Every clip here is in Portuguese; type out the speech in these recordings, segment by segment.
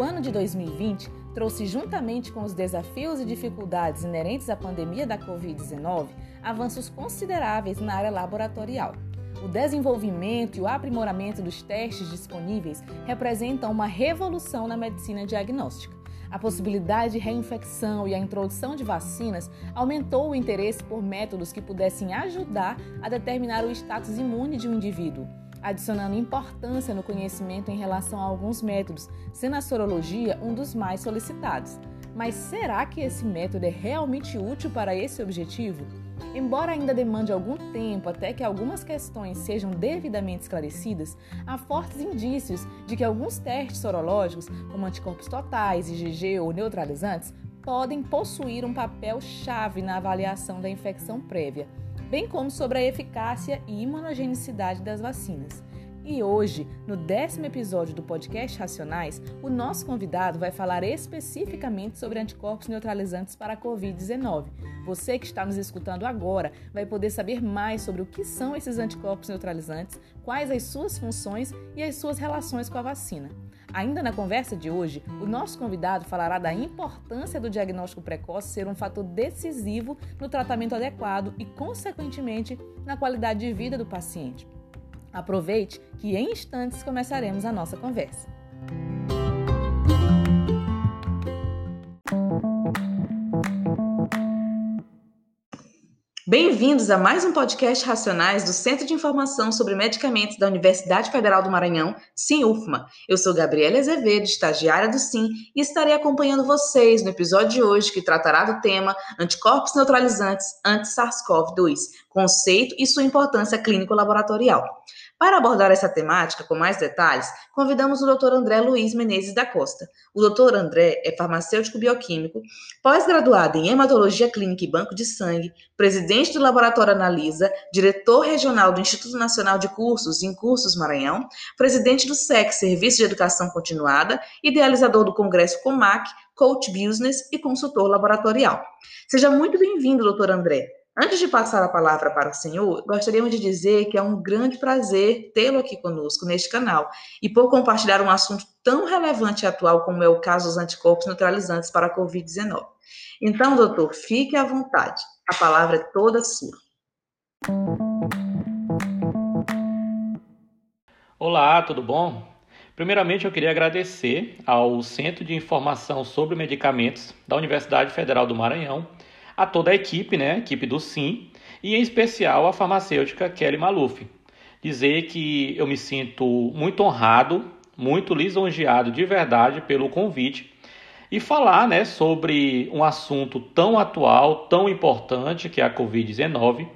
O ano de 2020 trouxe, juntamente com os desafios e dificuldades inerentes à pandemia da Covid-19, avanços consideráveis na área laboratorial. O desenvolvimento e o aprimoramento dos testes disponíveis representam uma revolução na medicina diagnóstica. A possibilidade de reinfecção e a introdução de vacinas aumentou o interesse por métodos que pudessem ajudar a determinar o status imune de um indivíduo, adicionando importância no conhecimento em relação a alguns métodos, sendo a sorologia um dos mais solicitados. Mas será que esse método é realmente útil para esse objetivo? Embora ainda demande algum tempo até que algumas questões sejam devidamente esclarecidas, há fortes indícios de que alguns testes sorológicos, como anticorpos totais, IgG ou neutralizantes, podem possuir um papel chave na avaliação da infecção prévia, bem como sobre a eficácia e imunogenicidade das vacinas. E hoje, no décimo episódio do podcast Racionais, o nosso convidado vai falar especificamente sobre anticorpos neutralizantes para a Covid-19. Você que está nos escutando agora vai poder saber mais sobre o que são esses anticorpos neutralizantes, quais as suas funções e as suas relações com a vacina. Ainda na conversa de hoje, o nosso convidado falará da importância do diagnóstico precoce ser um fator decisivo no tratamento adequado e, consequentemente, na qualidade de vida do paciente. Aproveite que em instantes começaremos a nossa conversa. Bem-vindos a mais um podcast Racionais do Centro de Informação sobre Medicamentos da Universidade Federal do Maranhão, SINUFMA. Eu sou Gabriela Azevedo, estagiária do SIM, e estarei acompanhando vocês no episódio de hoje que tratará do tema Anticorpos Neutralizantes anti-SARS-CoV-2, conceito e sua importância clínico-laboratorial. Para abordar essa temática com mais detalhes, convidamos o Dr. André Luiz Menezes da Costa. O Dr. André é farmacêutico bioquímico, pós-graduado em hematologia clínica e banco de sangue, presidente do Laboratório Analisa, diretor regional do Instituto Nacional de Cursos em Cursos Maranhão, presidente do SEC, Serviço de Educação Continuada, idealizador do Congresso COMAC, coach business e consultor laboratorial. Seja muito bem-vindo, doutor André. Antes de passar a palavra para o senhor, gostaríamos de dizer que é um grande prazer tê-lo aqui conosco neste canal e por compartilhar um assunto tão relevante e atual como é o caso dos anticorpos neutralizantes para a Covid-19. Então, doutor, fique à vontade. A palavra é toda sua. Olá, tudo bom? Primeiramente, eu queria agradecer ao Centro de Informação sobre Medicamentos da Universidade Federal do Maranhão a toda a equipe, né, a equipe do Sim, e em especial a farmacêutica Kelly Maluf. Dizer que eu me sinto muito honrado, muito lisonjeado de verdade pelo convite e falar né, sobre um assunto tão atual, tão importante que é a Covid-19,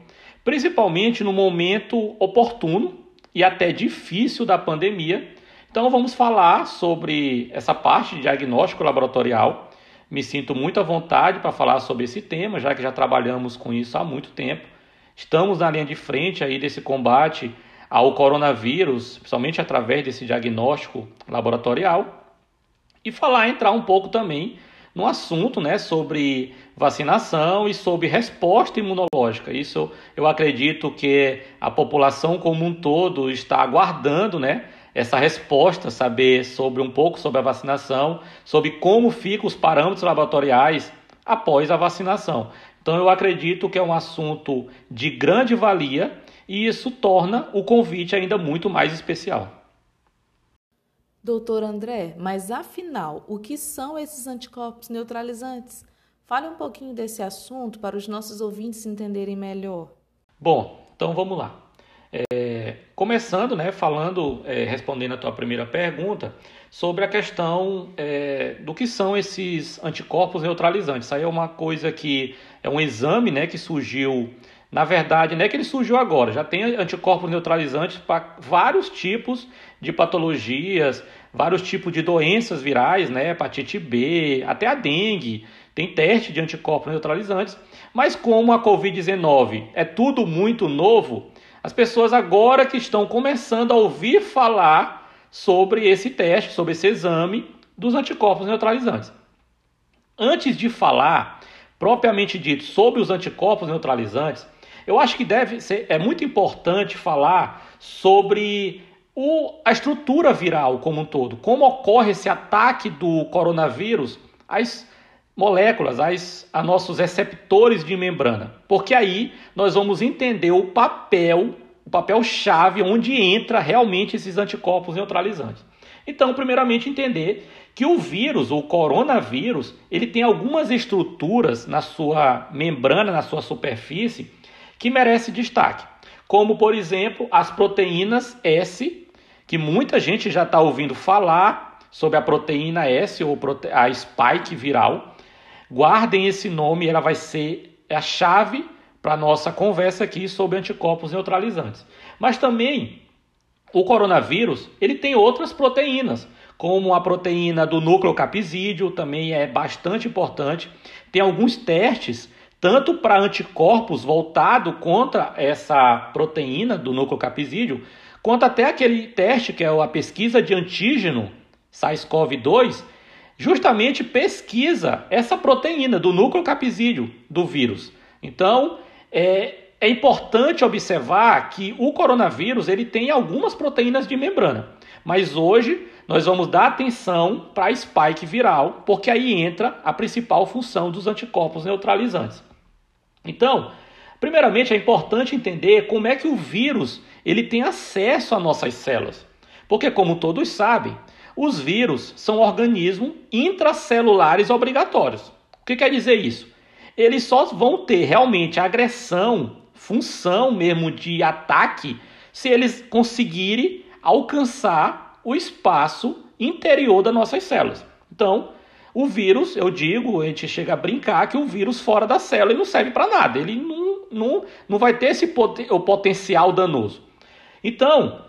principalmente no momento oportuno e até difícil da pandemia. Então vamos falar sobre essa parte de diagnóstico laboratorial me sinto muito à vontade para falar sobre esse tema, já que já trabalhamos com isso há muito tempo. Estamos na linha de frente aí desse combate ao coronavírus, principalmente através desse diagnóstico laboratorial. E falar, entrar um pouco também no assunto né, sobre vacinação e sobre resposta imunológica. Isso eu acredito que a população como um todo está aguardando, né? Essa resposta, saber sobre um pouco sobre a vacinação, sobre como ficam os parâmetros laboratoriais após a vacinação. Então eu acredito que é um assunto de grande valia e isso torna o convite ainda muito mais especial. Doutor André, mas afinal, o que são esses anticorpos neutralizantes? Fale um pouquinho desse assunto para os nossos ouvintes entenderem melhor. Bom, então vamos lá. É, começando, né, falando, é, respondendo a tua primeira pergunta, sobre a questão é, do que são esses anticorpos neutralizantes. Isso aí é uma coisa que é um exame né, que surgiu, na verdade, não é que ele surgiu agora, já tem anticorpos neutralizantes para vários tipos de patologias, vários tipos de doenças virais, né, hepatite B, até a dengue, tem teste de anticorpos neutralizantes, mas como a Covid-19 é tudo muito novo, as pessoas agora que estão começando a ouvir falar sobre esse teste, sobre esse exame dos anticorpos neutralizantes. Antes de falar propriamente dito sobre os anticorpos neutralizantes, eu acho que deve ser é muito importante falar sobre o, a estrutura viral como um todo. Como ocorre esse ataque do coronavírus às moléculas, às, a nossos receptores de membrana. Porque aí nós vamos entender o papel, o papel chave onde entra realmente esses anticorpos neutralizantes. Então, primeiramente entender que o vírus, o coronavírus, ele tem algumas estruturas na sua membrana, na sua superfície, que merece destaque. Como, por exemplo, as proteínas S, que muita gente já está ouvindo falar sobre a proteína S ou a spike viral. Guardem esse nome, ela vai ser a chave para nossa conversa aqui sobre anticorpos neutralizantes. Mas também o coronavírus, ele tem outras proteínas, como a proteína do núcleo capsídeo, também é bastante importante. Tem alguns testes, tanto para anticorpos voltado contra essa proteína do núcleo capsídeo, quanto até aquele teste que é a pesquisa de antígeno SARS-CoV-2, justamente pesquisa essa proteína do núcleo capsídeo do vírus. Então, é, é importante observar que o coronavírus ele tem algumas proteínas de membrana, mas hoje nós vamos dar atenção para a spike viral, porque aí entra a principal função dos anticorpos neutralizantes. Então, primeiramente é importante entender como é que o vírus ele tem acesso às nossas células, porque como todos sabem, os vírus são organismos intracelulares obrigatórios. O que quer dizer isso? Eles só vão ter realmente agressão função mesmo de ataque se eles conseguirem alcançar o espaço interior das nossas células. Então, o vírus, eu digo, a gente chega a brincar que o vírus fora da célula ele não serve para nada, ele não, não, não vai ter esse poten o potencial danoso. Então,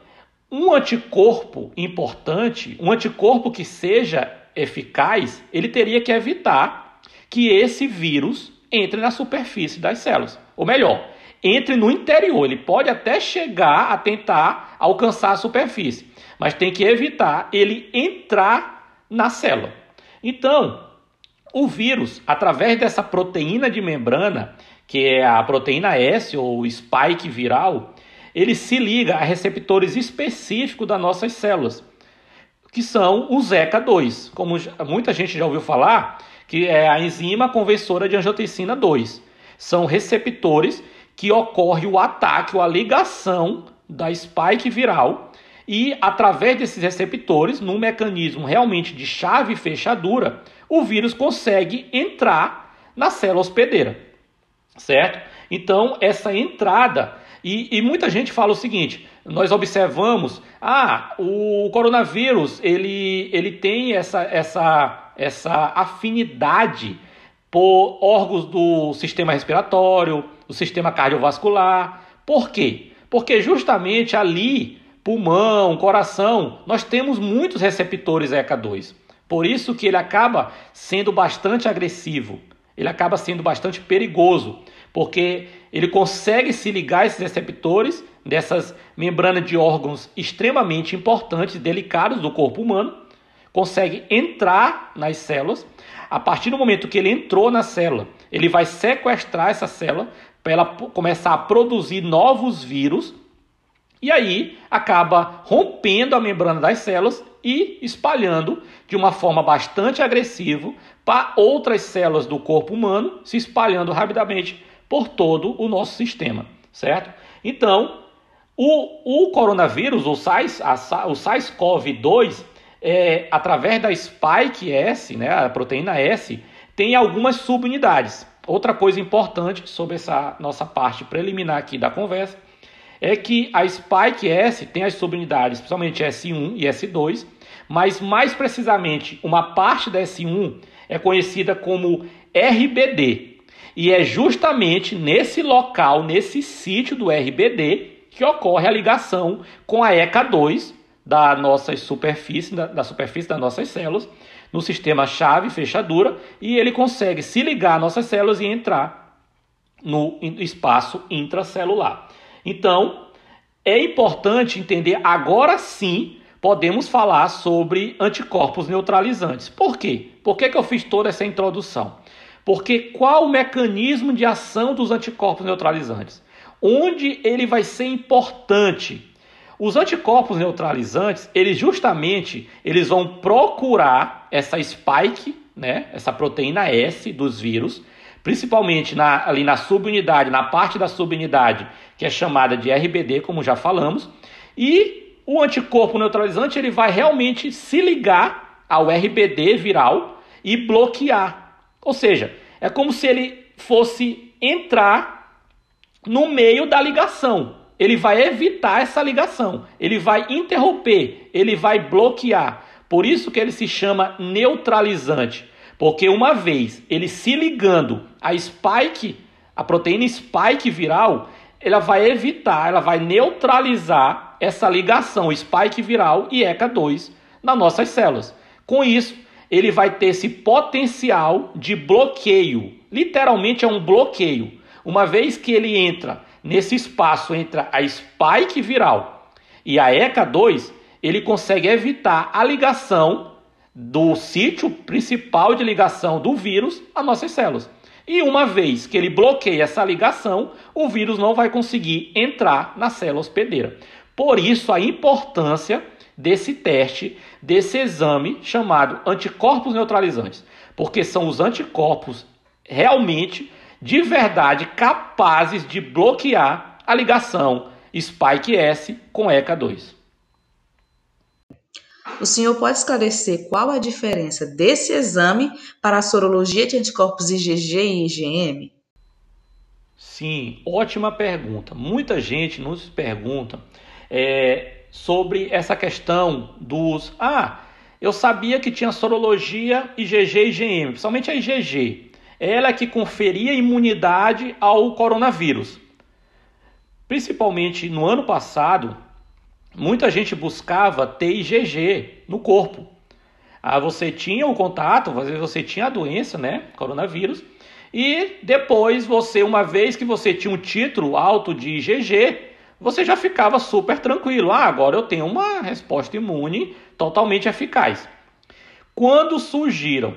um anticorpo importante, um anticorpo que seja eficaz, ele teria que evitar que esse vírus entre na superfície das células. Ou melhor, entre no interior. Ele pode até chegar a tentar alcançar a superfície, mas tem que evitar ele entrar na célula. Então, o vírus, através dessa proteína de membrana, que é a proteína S ou spike viral, ele se liga a receptores específicos das nossas células, que são os ECA2, como muita gente já ouviu falar, que é a enzima conversora de angiotensina 2. São receptores que ocorre o ataque ou a ligação da spike viral e através desses receptores, num mecanismo realmente de chave e fechadura, o vírus consegue entrar na célula hospedeira, certo? Então, essa entrada, e, e, muita gente fala o seguinte, nós observamos, ah, o coronavírus, ele, ele tem essa, essa, essa afinidade por órgãos do sistema respiratório, do sistema cardiovascular. Por quê? Porque justamente ali, pulmão, coração, nós temos muitos receptores ECA2. Por isso que ele acaba sendo bastante agressivo, ele acaba sendo bastante perigoso, porque ele consegue se ligar a esses receptores dessas membranas de órgãos extremamente importantes, delicados do corpo humano, consegue entrar nas células. A partir do momento que ele entrou na célula, ele vai sequestrar essa célula para ela começar a produzir novos vírus e aí acaba rompendo a membrana das células e espalhando de uma forma bastante agressiva para outras células do corpo humano, se espalhando rapidamente por todo o nosso sistema, certo? Então, o, o coronavírus, o, SARS, a, o SARS-CoV-2, é, através da spike S, né, a proteína S, tem algumas subunidades. Outra coisa importante sobre essa nossa parte preliminar aqui da conversa é que a Spike S tem as subunidades, principalmente S1 e S2, mas mais precisamente uma parte da S1 é conhecida como RBD. E é justamente nesse local, nesse sítio do RBD, que ocorre a ligação com a ECA2 da nossa superfície, da, da superfície das nossas células, no sistema chave fechadura e ele consegue se ligar às nossas células e entrar no espaço intracelular. Então, é importante entender agora sim podemos falar sobre anticorpos neutralizantes. Por quê? Por que, que eu fiz toda essa introdução? Porque qual o mecanismo de ação dos anticorpos neutralizantes? Onde ele vai ser importante? Os anticorpos neutralizantes, eles justamente eles vão procurar essa spike, né, essa proteína S dos vírus, principalmente na, ali na subunidade, na parte da subunidade que é chamada de RBD, como já falamos, e o anticorpo neutralizante ele vai realmente se ligar ao RBD viral e bloquear. Ou seja, é como se ele fosse entrar no meio da ligação. Ele vai evitar essa ligação, ele vai interromper, ele vai bloquear. Por isso que ele se chama neutralizante, porque uma vez ele se ligando a spike, a proteína spike viral, ela vai evitar, ela vai neutralizar essa ligação spike viral e ECA2 nas nossas células. Com isso, ele vai ter esse potencial de bloqueio. Literalmente é um bloqueio. Uma vez que ele entra nesse espaço entre a spike viral e a ECA2, ele consegue evitar a ligação do sítio principal de ligação do vírus às nossas células. E uma vez que ele bloqueia essa ligação, o vírus não vai conseguir entrar na célula hospedeira. Por isso a importância desse teste, desse exame chamado anticorpos neutralizantes, porque são os anticorpos realmente, de verdade, capazes de bloquear a ligação Spike S com ECA2. O senhor pode esclarecer qual a diferença desse exame para a sorologia de anticorpos IgG e IgM? Sim, ótima pergunta. Muita gente nos pergunta é, sobre essa questão dos. Ah, eu sabia que tinha sorologia IgG e IgM, principalmente a IgG. Ela é que conferia imunidade ao coronavírus. Principalmente no ano passado, muita gente buscava ter IgG no corpo. Ah, você tinha o contato, você tinha a doença, né, coronavírus, e depois você, uma vez que você tinha um título alto de IgG, você já ficava super tranquilo. Ah, agora eu tenho uma resposta imune totalmente eficaz. Quando surgiram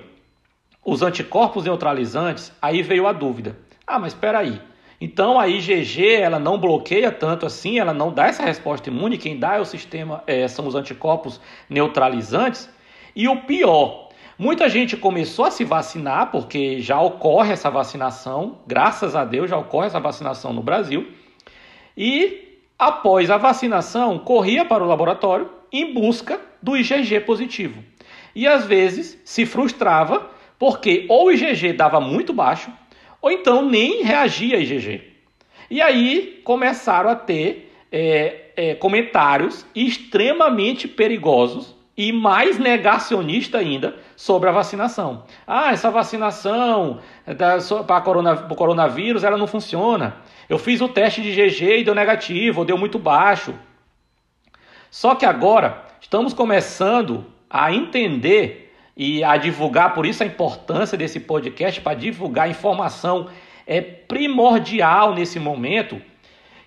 os anticorpos neutralizantes, aí veio a dúvida. Ah, mas espera aí. Então a IgG ela não bloqueia tanto assim, ela não dá essa resposta imune. Quem dá é o sistema, é, são os anticorpos neutralizantes. E o pior, muita gente começou a se vacinar porque já ocorre essa vacinação, graças a Deus já ocorre essa vacinação no Brasil. E após a vacinação, corria para o laboratório em busca do IgG positivo. E às vezes se frustrava porque ou o IgG dava muito baixo ou então nem reagia a IgG. E aí começaram a ter é, é, comentários extremamente perigosos e mais negacionista ainda sobre a vacinação. Ah, essa vacinação para corona, o coronavírus ela não funciona. Eu fiz o teste de IgG e deu negativo, ou deu muito baixo. Só que agora estamos começando a entender e a divulgar, por isso a importância desse podcast para divulgar informação é primordial nesse momento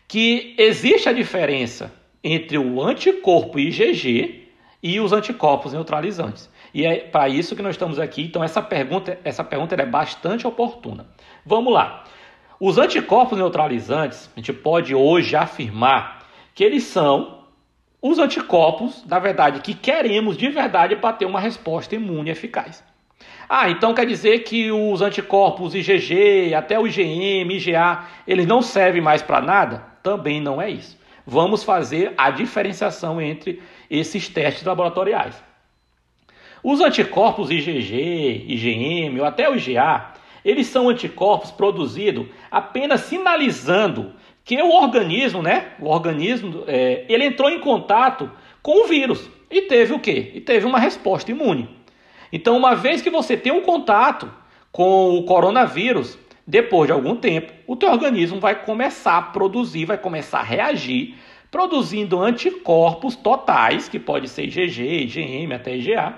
que existe a diferença entre o anticorpo IgG e os anticorpos neutralizantes. E é para isso que nós estamos aqui. Então essa pergunta, essa pergunta é bastante oportuna. Vamos lá. Os anticorpos neutralizantes, a gente pode hoje afirmar que eles são os anticorpos, na verdade, que queremos de verdade para ter uma resposta imune eficaz. Ah, então quer dizer que os anticorpos IgG, até o IgM, IgA, eles não servem mais para nada? Também não é isso. Vamos fazer a diferenciação entre esses testes laboratoriais. Os anticorpos IgG, IgM ou até o IgA, eles são anticorpos produzidos apenas sinalizando que o organismo, né? O organismo, é, ele entrou em contato com o vírus e teve o quê? E teve uma resposta imune. Então, uma vez que você tem um contato com o coronavírus, depois de algum tempo, o teu organismo vai começar a produzir, vai começar a reagir, produzindo anticorpos totais, que pode ser IgG, IgM, até IgA,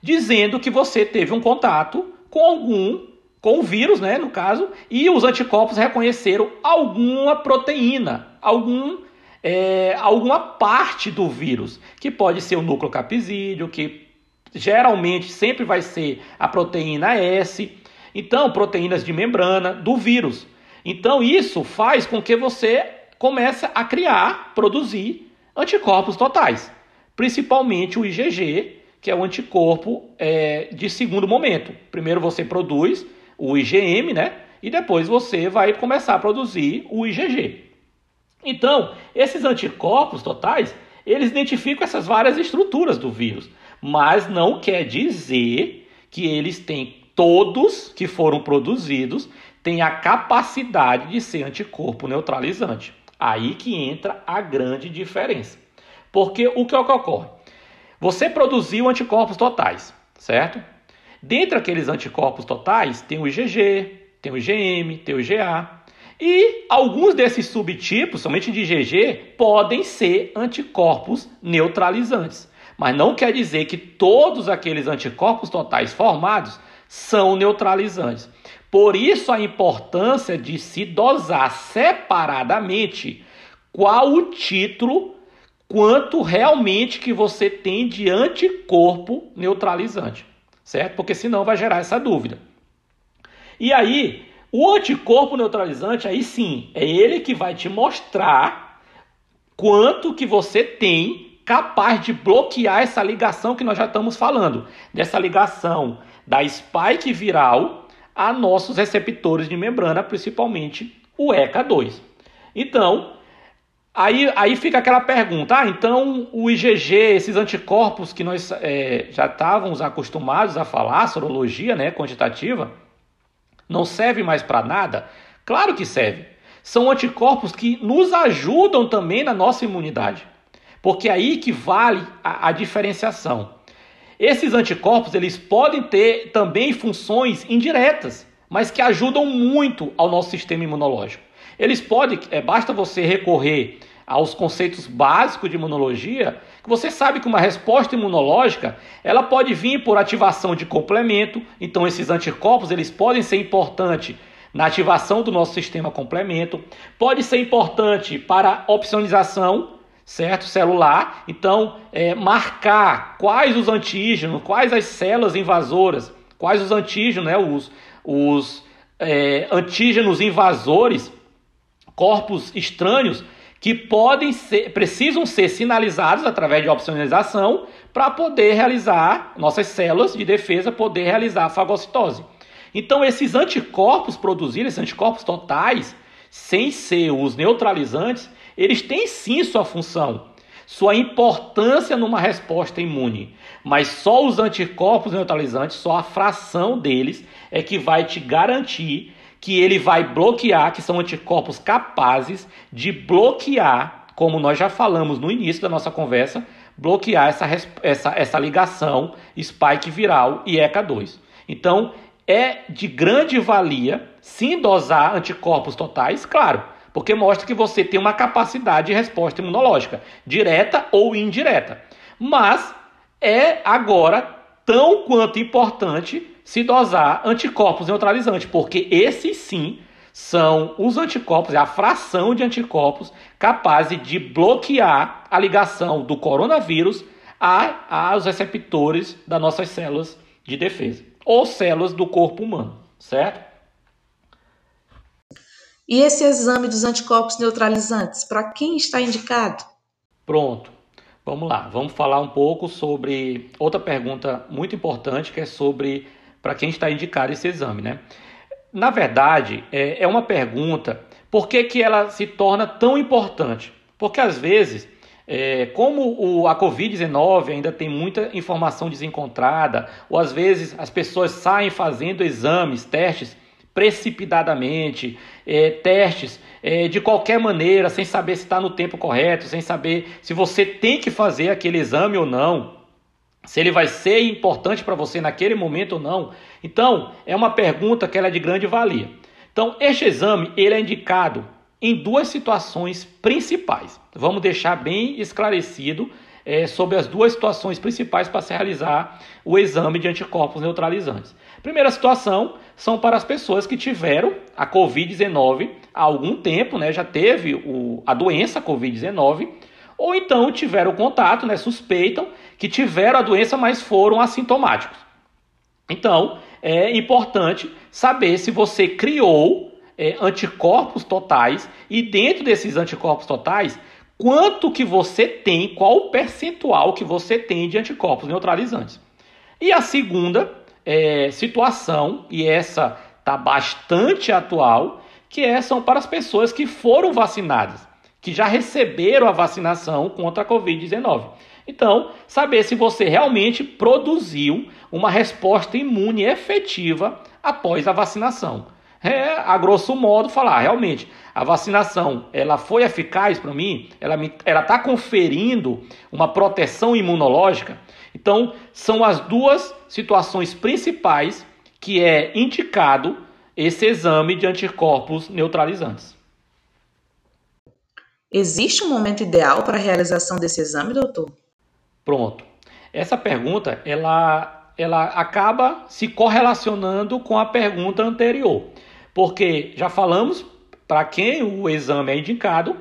dizendo que você teve um contato com algum com o vírus, né, no caso, e os anticorpos reconheceram alguma proteína, algum, é, alguma parte do vírus, que pode ser o núcleo capsídeo, que geralmente sempre vai ser a proteína S, então proteínas de membrana do vírus. Então isso faz com que você começa a criar, produzir anticorpos totais, principalmente o IgG, que é o anticorpo é, de segundo momento. Primeiro você produz o IgM, né? E depois você vai começar a produzir o IgG. Então, esses anticorpos totais, eles identificam essas várias estruturas do vírus, mas não quer dizer que eles têm todos que foram produzidos têm a capacidade de ser anticorpo neutralizante. Aí que entra a grande diferença. Porque o que, que ocorre? Você produziu anticorpos totais, certo? Dentre aqueles anticorpos totais, tem o IgG, tem o IgM, tem o IgA. E alguns desses subtipos, somente de IgG, podem ser anticorpos neutralizantes. Mas não quer dizer que todos aqueles anticorpos totais formados são neutralizantes. Por isso a importância de se dosar separadamente qual o título quanto realmente que você tem de anticorpo neutralizante, certo? Porque senão vai gerar essa dúvida. E aí, o anticorpo neutralizante, aí sim, é ele que vai te mostrar quanto que você tem capaz de bloquear essa ligação que nós já estamos falando, dessa ligação da spike viral a nossos receptores de membrana, principalmente o ECA2. Então, Aí, aí fica aquela pergunta: ah, então o IgG, esses anticorpos que nós é, já estávamos acostumados a falar, sorologia né, quantitativa, não serve mais para nada? Claro que serve. São anticorpos que nos ajudam também na nossa imunidade, porque é aí que vale a, a diferenciação. Esses anticorpos eles podem ter também funções indiretas, mas que ajudam muito ao nosso sistema imunológico. Eles podem, é, basta você recorrer aos conceitos básicos de imunologia, que você sabe que uma resposta imunológica, ela pode vir por ativação de complemento, então esses anticorpos, eles podem ser importantes na ativação do nosso sistema complemento, pode ser importante para opsonização, certo? Celular, então é, marcar quais os antígenos, quais as células invasoras, quais os antígenos, né? Os, os é, antígenos invasores corpos estranhos que podem ser, precisam ser sinalizados através de opcionalização para poder realizar nossas células de defesa poder realizar a fagocitose. Então esses anticorpos produzidos, esses anticorpos totais, sem ser os neutralizantes, eles têm sim sua função, sua importância numa resposta imune, mas só os anticorpos neutralizantes, só a fração deles é que vai te garantir que ele vai bloquear, que são anticorpos capazes de bloquear, como nós já falamos no início da nossa conversa, bloquear essa, essa, essa ligação spike viral e ECA2. Então, é de grande valia sim dosar anticorpos totais, claro, porque mostra que você tem uma capacidade de resposta imunológica, direta ou indireta. Mas é agora tão quanto importante se dosar anticorpos neutralizantes, porque esses sim são os anticorpos, é a fração de anticorpos capazes de bloquear a ligação do coronavírus a, aos receptores das nossas células de defesa, ou células do corpo humano, certo? E esse exame dos anticorpos neutralizantes, para quem está indicado? Pronto. Vamos lá, vamos falar um pouco sobre outra pergunta muito importante que é sobre para quem está indicado esse exame, né? Na verdade, é, é uma pergunta, por que, que ela se torna tão importante? Porque às vezes, é, como o, a Covid-19 ainda tem muita informação desencontrada, ou às vezes as pessoas saem fazendo exames, testes precipitadamente, é, testes é, de qualquer maneira, sem saber se está no tempo correto, sem saber se você tem que fazer aquele exame ou não se ele vai ser importante para você naquele momento ou não. Então, é uma pergunta que ela é de grande valia. Então, este exame ele é indicado em duas situações principais. Vamos deixar bem esclarecido é, sobre as duas situações principais para se realizar o exame de anticorpos neutralizantes. Primeira situação são para as pessoas que tiveram a Covid-19 há algum tempo, né, já teve o, a doença Covid-19 ou então tiveram contato, né, suspeitam que tiveram a doença, mas foram assintomáticos. Então, é importante saber se você criou é, anticorpos totais e dentro desses anticorpos totais, quanto que você tem, qual o percentual que você tem de anticorpos neutralizantes. E a segunda é, situação, e essa está bastante atual, que é, são para as pessoas que foram vacinadas, que já receberam a vacinação contra a Covid-19. Então, saber se você realmente produziu uma resposta imune efetiva após a vacinação. É, a grosso modo, falar, realmente, a vacinação ela foi eficaz para mim, ela está conferindo uma proteção imunológica. Então, são as duas situações principais que é indicado esse exame de anticorpos neutralizantes. Existe um momento ideal para a realização desse exame, doutor? Pronto. Essa pergunta, ela, ela acaba se correlacionando com a pergunta anterior, porque já falamos para quem o exame é indicado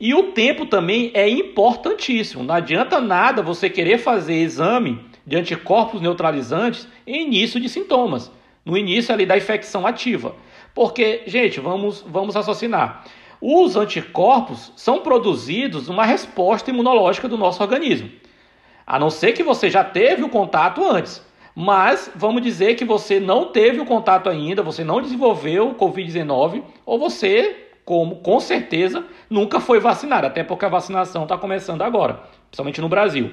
e o tempo também é importantíssimo. Não adianta nada você querer fazer exame de anticorpos neutralizantes em início de sintomas, no início ali da infecção ativa. Porque, gente, vamos, vamos raciocinar. Os anticorpos são produzidos uma resposta imunológica do nosso organismo. A não ser que você já teve o contato antes. Mas vamos dizer que você não teve o contato ainda, você não desenvolveu o Covid-19, ou você, como com certeza, nunca foi vacinado, até porque a vacinação está começando agora, principalmente no Brasil.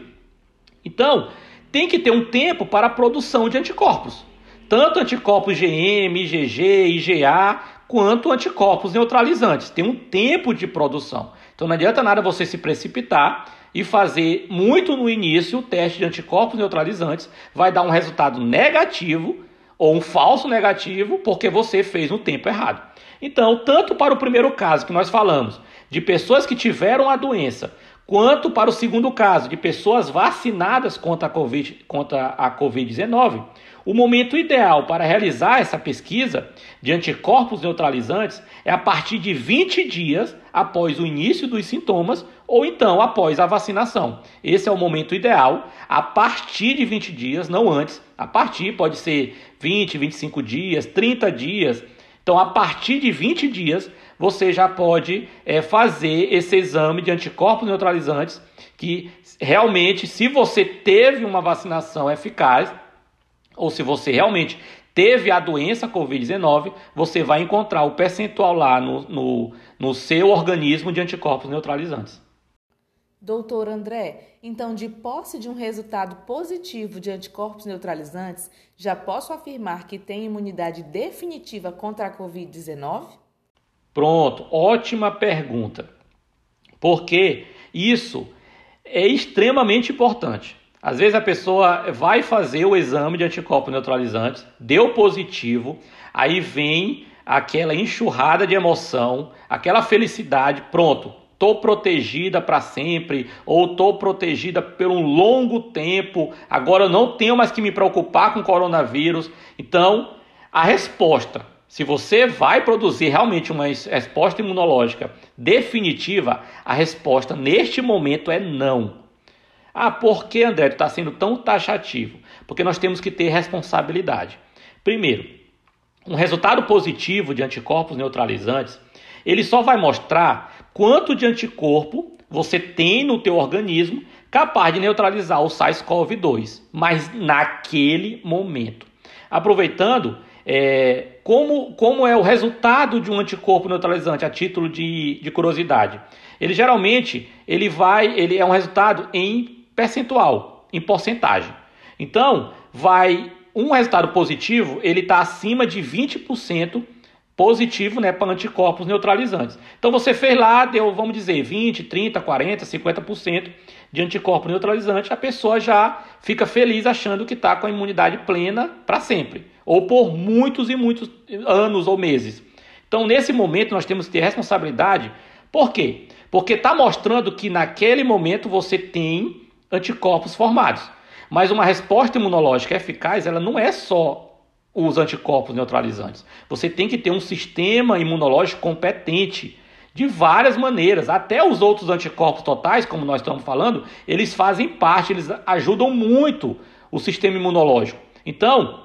Então, tem que ter um tempo para a produção de anticorpos. Tanto anticorpos GM, IgG, IgA, quanto anticorpos neutralizantes. Tem um tempo de produção. Então não adianta nada você se precipitar e fazer muito no início o teste de anticorpos neutralizantes, vai dar um resultado negativo ou um falso negativo porque você fez no tempo errado. Então, tanto para o primeiro caso que nós falamos, de pessoas que tiveram a doença, quanto para o segundo caso, de pessoas vacinadas contra a Covid-19, contra a COVID o momento ideal para realizar essa pesquisa de anticorpos neutralizantes é a partir de 20 dias após o início dos sintomas ou então após a vacinação. Esse é o momento ideal, a partir de 20 dias, não antes. A partir pode ser 20, 25 dias, 30 dias. Então, a partir de 20 dias, você já pode é, fazer esse exame de anticorpos neutralizantes, que realmente, se você teve uma vacinação eficaz, ou se você realmente teve a doença Covid-19, você vai encontrar o percentual lá no, no, no seu organismo de anticorpos neutralizantes. Doutor André, então, de posse de um resultado positivo de anticorpos neutralizantes, já posso afirmar que tem imunidade definitiva contra a Covid-19? Pronto, ótima pergunta. Porque isso é extremamente importante. Às vezes a pessoa vai fazer o exame de anticorpos neutralizantes, deu positivo, aí vem aquela enxurrada de emoção, aquela felicidade, pronto, tô protegida para sempre ou tô protegida por um longo tempo, agora eu não tenho mais que me preocupar com coronavírus. Então, a resposta, se você vai produzir realmente uma resposta imunológica definitiva, a resposta neste momento é não. Ah, por que, André, está sendo tão taxativo? Porque nós temos que ter responsabilidade. Primeiro, um resultado positivo de anticorpos neutralizantes, ele só vai mostrar quanto de anticorpo você tem no teu organismo capaz de neutralizar o SARS-CoV-2, mas naquele momento. Aproveitando, é, como, como é o resultado de um anticorpo neutralizante a título de, de curiosidade? Ele geralmente ele vai, ele é um resultado em percentual, em porcentagem. Então, vai um resultado positivo, ele está acima de 20% positivo né, para anticorpos neutralizantes. Então você fez lá, deu, vamos dizer, 20, 30, 40, 50% de anticorpo neutralizante, a pessoa já fica feliz achando que está com a imunidade plena para sempre, ou por muitos e muitos anos ou meses. Então, nesse momento, nós temos que ter responsabilidade. Por quê? Porque está mostrando que naquele momento você tem anticorpos formados. Mas uma resposta imunológica eficaz, ela não é só os anticorpos neutralizantes. Você tem que ter um sistema imunológico competente de várias maneiras. Até os outros anticorpos totais, como nós estamos falando, eles fazem parte, eles ajudam muito o sistema imunológico. Então,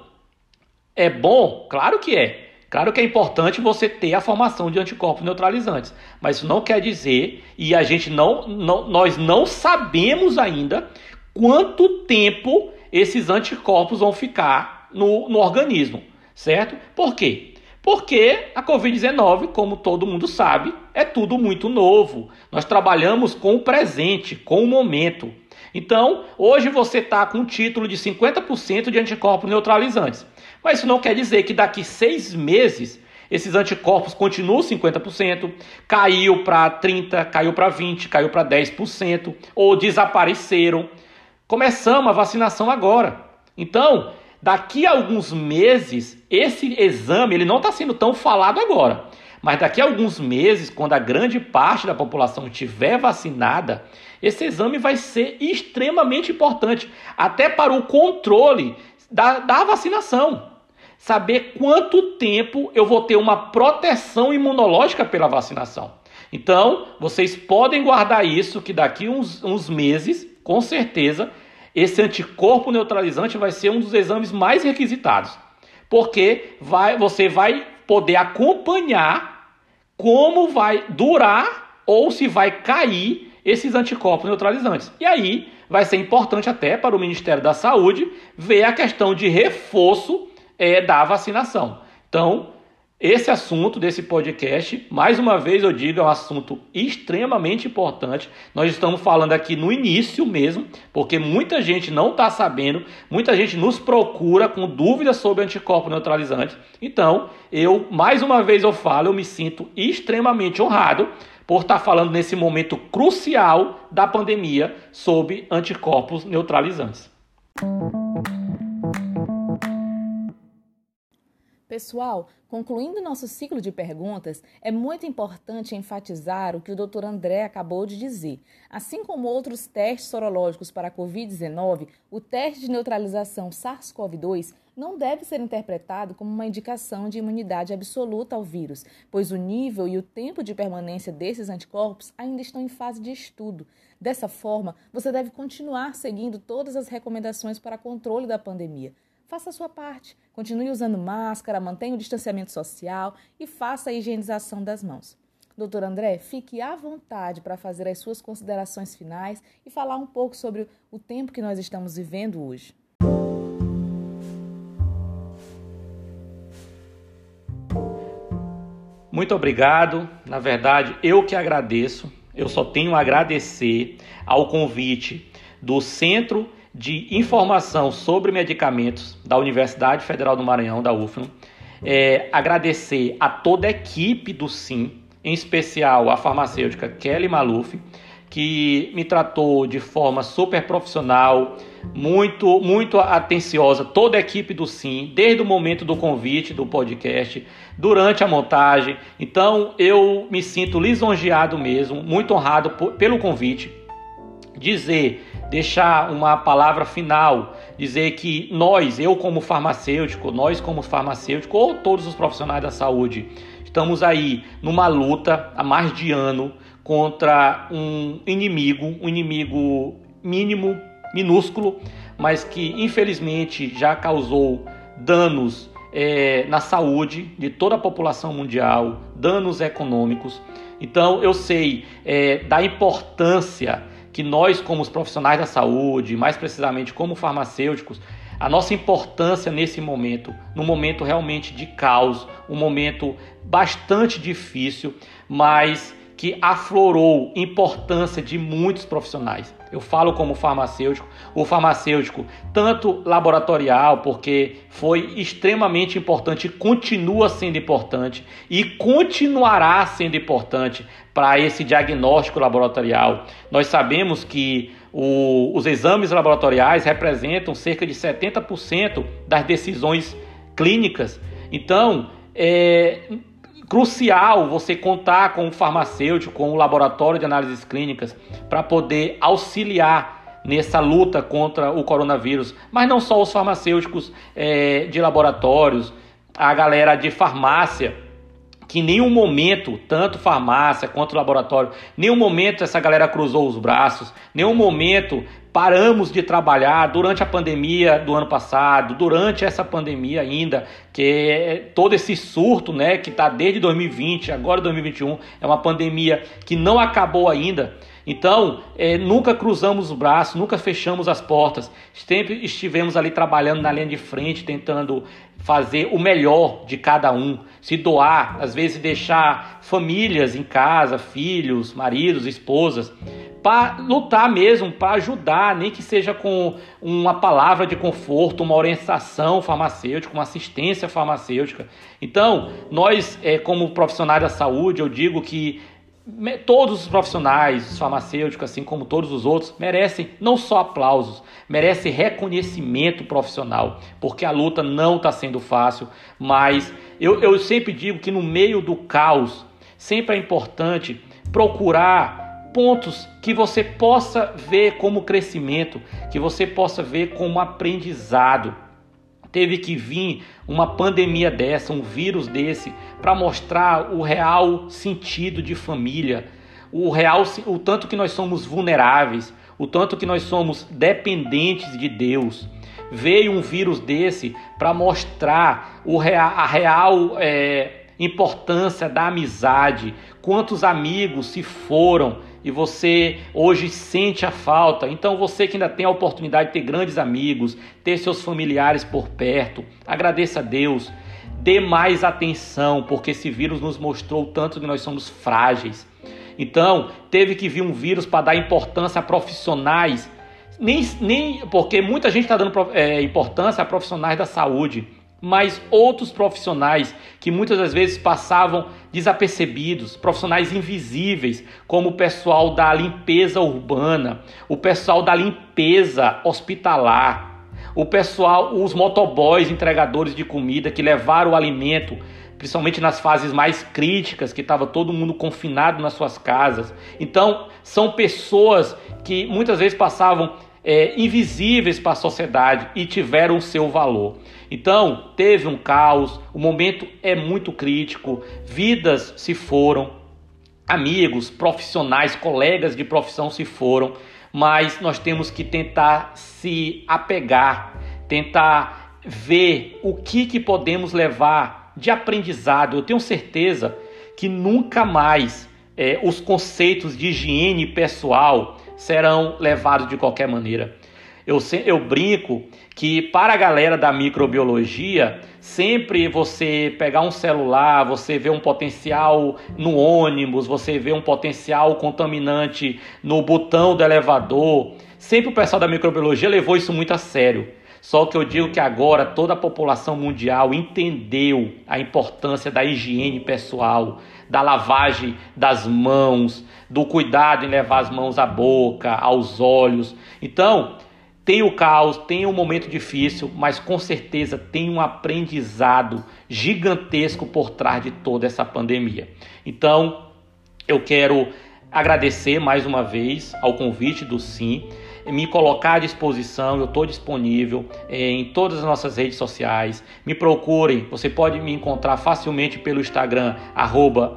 é bom, claro que é. Claro que é importante você ter a formação de anticorpos neutralizantes, mas isso não quer dizer, e a gente não, não nós não sabemos ainda quanto tempo esses anticorpos vão ficar no, no organismo, certo? Por quê? Porque a Covid-19, como todo mundo sabe, é tudo muito novo. Nós trabalhamos com o presente, com o momento. Então, hoje você está com um título de 50% de anticorpos neutralizantes. Mas isso não quer dizer que daqui seis meses esses anticorpos continuam 50%, caiu para 30%, caiu para 20%, caiu para 10%, ou desapareceram. Começamos a vacinação agora. Então, daqui a alguns meses, esse exame ele não está sendo tão falado agora. Mas daqui a alguns meses, quando a grande parte da população estiver vacinada, esse exame vai ser extremamente importante, até para o controle da, da vacinação saber quanto tempo eu vou ter uma proteção imunológica pela vacinação. Então, vocês podem guardar isso, que daqui uns, uns meses, com certeza, esse anticorpo neutralizante vai ser um dos exames mais requisitados. Porque vai, você vai poder acompanhar como vai durar ou se vai cair esses anticorpos neutralizantes. E aí vai ser importante até para o Ministério da Saúde ver a questão de reforço é, da vacinação. Então, esse assunto desse podcast, mais uma vez eu digo, é um assunto extremamente importante. Nós estamos falando aqui no início mesmo, porque muita gente não está sabendo, muita gente nos procura com dúvidas sobre anticorpo neutralizante. Então, eu, mais uma vez eu falo, eu me sinto extremamente honrado por estar tá falando nesse momento crucial da pandemia sobre anticorpos neutralizantes. Pessoal, concluindo nosso ciclo de perguntas, é muito importante enfatizar o que o Dr. André acabou de dizer. Assim como outros testes sorológicos para a Covid-19, o teste de neutralização SARS-CoV-2 não deve ser interpretado como uma indicação de imunidade absoluta ao vírus, pois o nível e o tempo de permanência desses anticorpos ainda estão em fase de estudo. Dessa forma, você deve continuar seguindo todas as recomendações para controle da pandemia faça a sua parte. Continue usando máscara, mantenha o distanciamento social e faça a higienização das mãos. Doutor André, fique à vontade para fazer as suas considerações finais e falar um pouco sobre o tempo que nós estamos vivendo hoje. Muito obrigado. Na verdade, eu que agradeço. Eu só tenho a agradecer ao convite do Centro de informação sobre medicamentos da Universidade Federal do Maranhão, da UFMA. É, agradecer a toda a equipe do SIM, em especial a farmacêutica Kelly Maluf, que me tratou de forma super profissional, muito, muito atenciosa, toda a equipe do SIM, desde o momento do convite do podcast, durante a montagem. Então eu me sinto lisonjeado mesmo, muito honrado por, pelo convite. Dizer deixar uma palavra final, dizer que nós, eu como farmacêutico, nós como farmacêutico, ou todos os profissionais da saúde, estamos aí numa luta há mais de ano contra um inimigo, um inimigo mínimo, minúsculo, mas que infelizmente já causou danos é, na saúde de toda a população mundial, danos econômicos. Então eu sei é, da importância que nós, como os profissionais da saúde, mais precisamente como farmacêuticos, a nossa importância nesse momento, num momento realmente de caos, um momento bastante difícil, mas que aflorou importância de muitos profissionais. Eu falo como farmacêutico, o farmacêutico, tanto laboratorial, porque foi extremamente importante, continua sendo importante e continuará sendo importante para esse diagnóstico laboratorial. Nós sabemos que o, os exames laboratoriais representam cerca de 70% das decisões clínicas. Então, é crucial você contar com o farmacêutico, com o laboratório de análises clínicas, para poder auxiliar nessa luta contra o coronavírus. Mas não só os farmacêuticos é, de laboratórios, a galera de farmácia que em nenhum momento, tanto farmácia quanto laboratório, nenhum momento essa galera cruzou os braços, nenhum momento paramos de trabalhar durante a pandemia do ano passado, durante essa pandemia ainda, que é todo esse surto, né, que está desde 2020, agora 2021, é uma pandemia que não acabou ainda. Então, é, nunca cruzamos os braços, nunca fechamos as portas, sempre estivemos ali trabalhando na linha de frente, tentando fazer o melhor de cada um, se doar, às vezes deixar famílias em casa, filhos, maridos, esposas, para lutar mesmo, para ajudar, nem que seja com uma palavra de conforto, uma orientação farmacêutica, uma assistência farmacêutica. Então, nós, é, como profissionais da saúde, eu digo que todos os profissionais farmacêuticos, assim como todos os outros, merecem não só aplausos, merecem reconhecimento profissional, porque a luta não está sendo fácil, mas eu, eu sempre digo que no meio do caos, sempre é importante procurar pontos que você possa ver como crescimento, que você possa ver como aprendizado. Teve que vir uma pandemia dessa, um vírus desse, para mostrar o real sentido de família, o real o tanto que nós somos vulneráveis, o tanto que nós somos dependentes de Deus. Veio um vírus desse para mostrar o real, a real é, importância da amizade, quantos amigos se foram e você hoje sente a falta. Então, você que ainda tem a oportunidade de ter grandes amigos, ter seus familiares por perto, agradeça a Deus. Dê mais atenção, porque esse vírus nos mostrou tanto que nós somos frágeis. Então, teve que vir um vírus para dar importância a profissionais, nem, nem porque muita gente está dando é, importância a profissionais da saúde mas outros profissionais que muitas das vezes passavam desapercebidos, profissionais invisíveis, como o pessoal da limpeza urbana, o pessoal da limpeza hospitalar, o pessoal, os motoboys entregadores de comida que levaram o alimento principalmente nas fases mais críticas, que estava todo mundo confinado nas suas casas. Então, são pessoas que muitas vezes passavam é, invisíveis para a sociedade e tiveram o seu valor. Então, teve um caos, o momento é muito crítico, vidas se foram, amigos, profissionais, colegas de profissão se foram, mas nós temos que tentar se apegar, tentar ver o que, que podemos levar de aprendizado. Eu tenho certeza que nunca mais é, os conceitos de higiene pessoal serão levados de qualquer maneira. Eu, eu brinco que para a galera da microbiologia, sempre você pegar um celular, você vê um potencial no ônibus, você vê um potencial contaminante no botão do elevador. Sempre o pessoal da microbiologia levou isso muito a sério. Só que eu digo que agora toda a população mundial entendeu a importância da higiene pessoal, da lavagem das mãos, do cuidado em levar as mãos à boca, aos olhos. Então, tem o caos, tem um momento difícil, mas com certeza tem um aprendizado gigantesco por trás de toda essa pandemia. Então, eu quero agradecer mais uma vez ao convite do Sim me colocar à disposição, eu estou disponível eh, em todas as nossas redes sociais. Me procurem, você pode me encontrar facilmente pelo Instagram,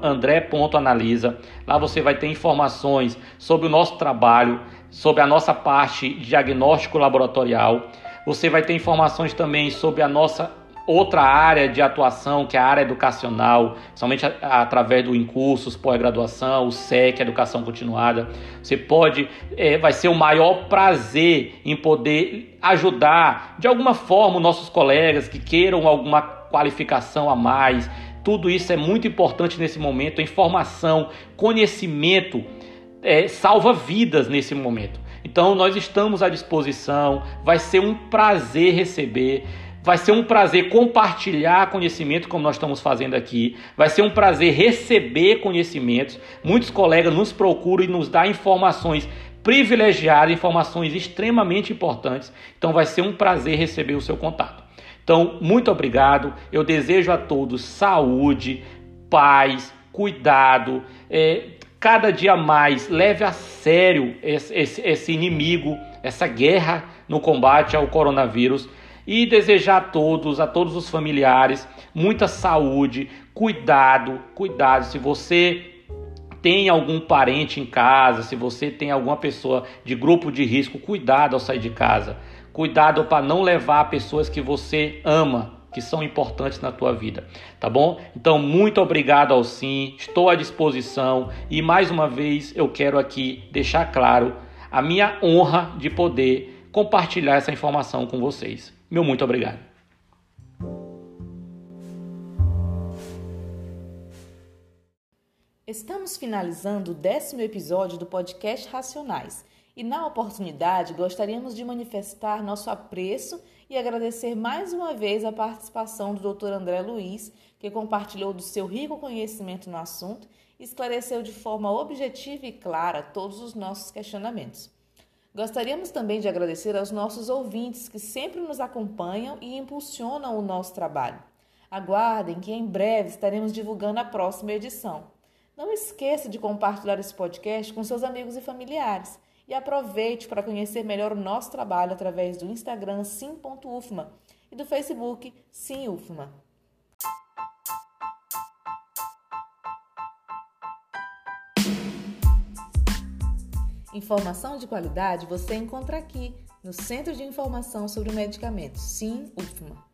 andré.analisa. Lá você vai ter informações sobre o nosso trabalho, sobre a nossa parte diagnóstico laboratorial. Você vai ter informações também sobre a nossa outra área de atuação, que é a área educacional, somente através do Incursos, pós-graduação, o SEC, Educação Continuada. Você pode, é, vai ser o maior prazer em poder ajudar de alguma forma nossos colegas que queiram alguma qualificação a mais. Tudo isso é muito importante nesse momento. Informação, conhecimento é, salva vidas nesse momento. Então nós estamos à disposição. Vai ser um prazer receber. Vai ser um prazer compartilhar conhecimento, como nós estamos fazendo aqui. Vai ser um prazer receber conhecimentos. Muitos colegas nos procuram e nos dão informações privilegiadas, informações extremamente importantes. Então, vai ser um prazer receber o seu contato. Então, muito obrigado. Eu desejo a todos saúde, paz, cuidado. É, cada dia mais leve a sério esse, esse, esse inimigo, essa guerra no combate ao coronavírus e desejar a todos, a todos os familiares, muita saúde, cuidado, cuidado. Se você tem algum parente em casa, se você tem alguma pessoa de grupo de risco, cuidado ao sair de casa. Cuidado para não levar pessoas que você ama, que são importantes na tua vida, tá bom? Então, muito obrigado ao Sim, estou à disposição e mais uma vez eu quero aqui deixar claro a minha honra de poder compartilhar essa informação com vocês. Meu muito obrigado. Estamos finalizando o décimo episódio do podcast Racionais e, na oportunidade, gostaríamos de manifestar nosso apreço e agradecer mais uma vez a participação do Dr. André Luiz, que compartilhou do seu rico conhecimento no assunto e esclareceu de forma objetiva e clara todos os nossos questionamentos. Gostaríamos também de agradecer aos nossos ouvintes que sempre nos acompanham e impulsionam o nosso trabalho. Aguardem que em breve estaremos divulgando a próxima edição. Não esqueça de compartilhar esse podcast com seus amigos e familiares. E aproveite para conhecer melhor o nosso trabalho através do Instagram sim.ufma e do Facebook SimUFMA. Informação de qualidade você encontra aqui no Centro de Informação sobre Medicamentos, Sim UFMA.